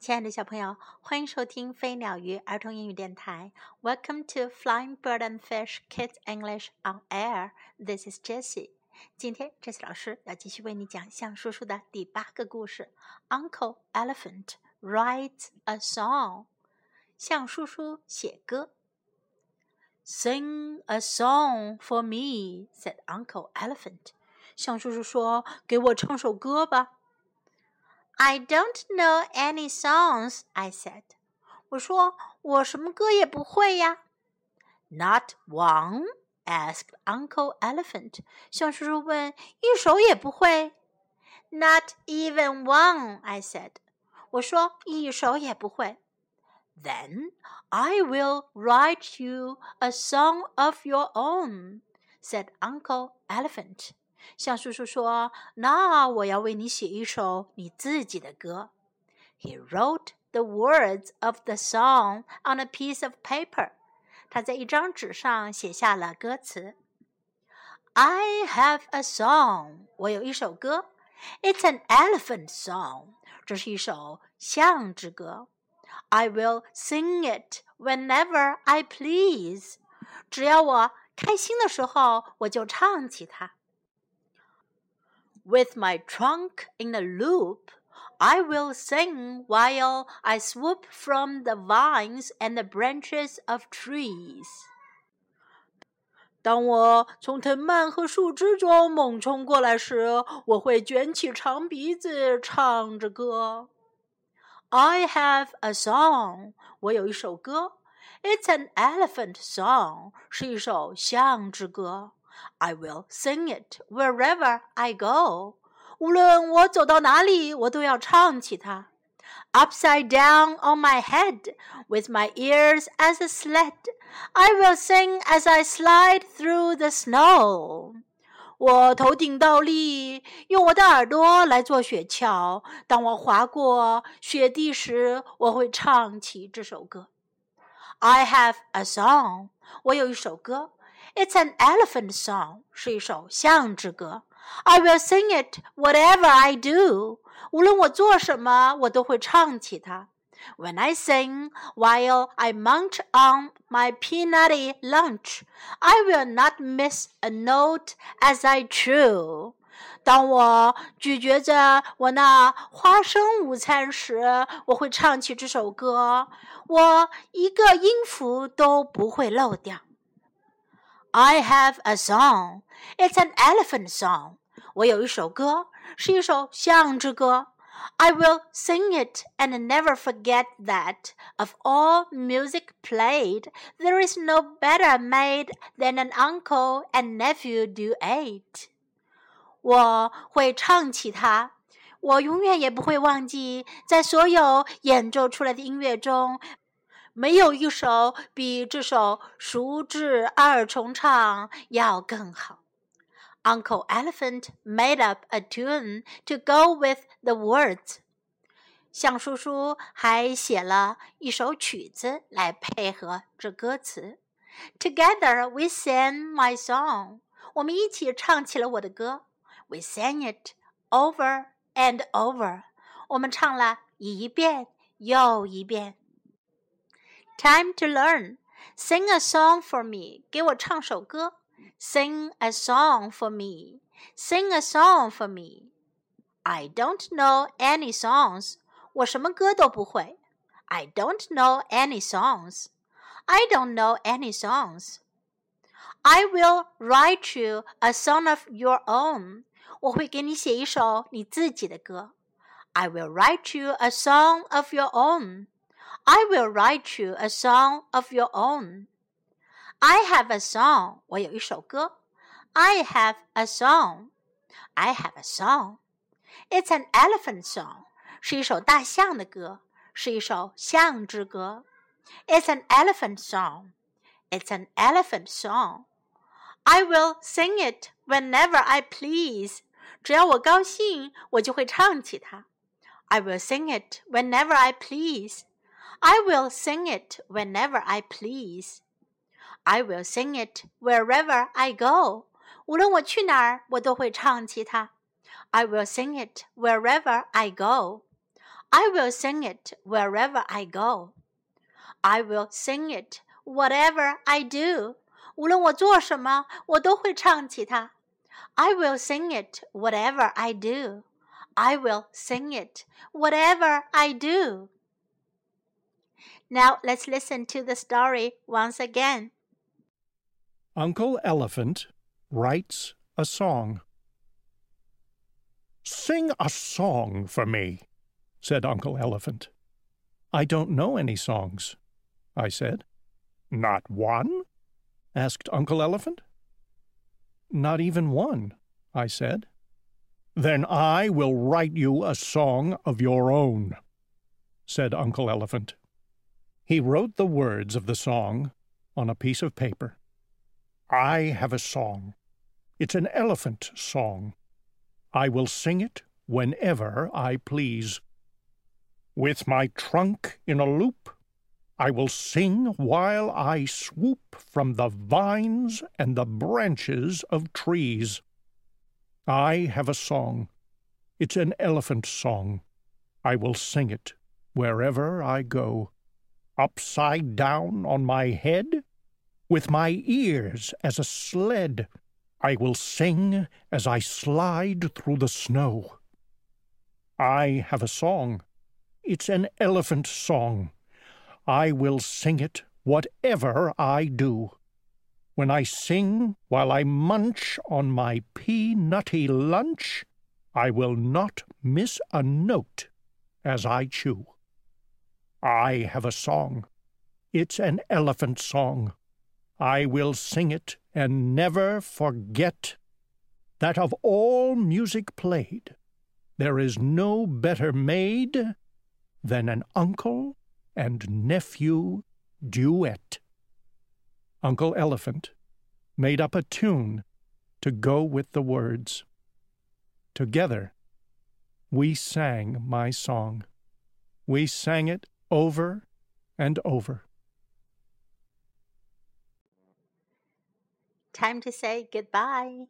亲爱的小朋友，欢迎收听飞鸟鱼儿童英语电台。Welcome to Flying Bird and Fish Kids English on Air. This is Jessie. 今天，Jessie 老师要继续为你讲象叔叔的第八个故事。Uncle Elephant writes a song. 象叔叔写歌。Sing a song for me, said Uncle Elephant. 象叔叔说：“给我唱首歌吧。” I don't know any songs, I said. 我说我什么歌也不会呀。Not one, asked Uncle Elephant. 象叔叔问：“一首也不会？”Not even one, I said. 我说一首也不会。Then I will write you a song of your own, said Uncle Elephant. 象叔叔说：“那我要为你写一首你自己的歌。” He wrote the words of the song on a piece of paper. 他在一张纸上写下了歌词。I have a song. 我有一首歌。It's an elephant song. 这是一首象之歌。I will sing it whenever I please. 只要我开心的时候，我就唱起它。with my trunk in a loop, I will sing while I swoop from the vines and the branches of trees. 当我从藤蔓和树枝中猛冲过来时，我会卷起长鼻子，唱着歌。I have a song，我有一首歌。It's an elephant song，是一首象之歌。 I will sing it wherever I go. 无论我走到哪里，我都要唱起它。Upside down on my head, with my ears as a sled, I will sing as I slide through the snow. 我头顶倒立，用我的耳朵来做雪橇。当我滑过雪地时，我会唱起这首歌。I have a song. 我有一首歌。 it's an elephant song，是一首象之歌。I will sing it whatever I do，无论我做什么，我都会唱起它。When I sing while I munch on my peanutty lunch, I will not miss a note as I chew. 当我咀嚼着我那花生午餐时，我会唱起这首歌，我一个音符都不会漏掉。 I have a song. It's an elephant song. 我有一首歌，是一首象之歌。I will sing it and never forget that of all music played, there is no better made than an uncle and nephew duet. 我会唱起它，我永远也不会忘记，在所有演奏出来的音乐中， 没有一首比这首《熟知二重唱》要更好。Uncle Elephant made up a tune to go with the words. 象叔叔还写了一首曲子来配合这歌词。Together we sang my song。我们一起唱起了我的歌。We sang it over and over。我们唱了一遍又一遍。Time to learn. Sing a song for me. 给我唱首歌。Sing a song for me. Sing a song for me. I don't know any songs. 我什么歌都不会。I don't know any songs. I don't know any songs. I will write you a song of your own. 我会给你写一首你自己的歌。I will write you a song of your own. I will write you a song of your own. I have a song. 我有一首歌。I have a song. I have a song. It's an elephant song. 是一首大象的歌，是一首象之歌。It's an elephant song. It's an elephant song. I will sing it whenever I please. 只要我高兴，我就会唱起它。I will sing it whenever I please. I will sing it whenever I please. I will sing it wherever I go. 无论我去哪儿，我都会唱起它。I will sing it wherever I go. I will sing it wherever I go. I will sing it whatever I do. 无论我做什么，我都会唱起它。I will sing it whatever I do. I will sing it whatever I do. Now let's listen to the story once again. Uncle Elephant writes a song. Sing a song for me, said Uncle Elephant. I don't know any songs, I said. Not one? asked Uncle Elephant. Not even one, I said. Then I will write you a song of your own, said Uncle Elephant. He wrote the words of the song on a piece of paper. I have a song. It's an elephant song. I will sing it whenever I please. With my trunk in a loop, I will sing while I swoop from the vines and the branches of trees. I have a song. It's an elephant song. I will sing it wherever I go. Upside down on my head, with my ears as a sled, I will sing as I slide through the snow. I have a song. It's an elephant song. I will sing it whatever I do. When I sing while I munch on my peanutty lunch, I will not miss a note as I chew. I have a song. It's an elephant song. I will sing it and never forget that of all music played, there is no better made than an uncle and nephew duet. Uncle Elephant made up a tune to go with the words. Together, we sang my song. We sang it over and over. Time to say goodbye.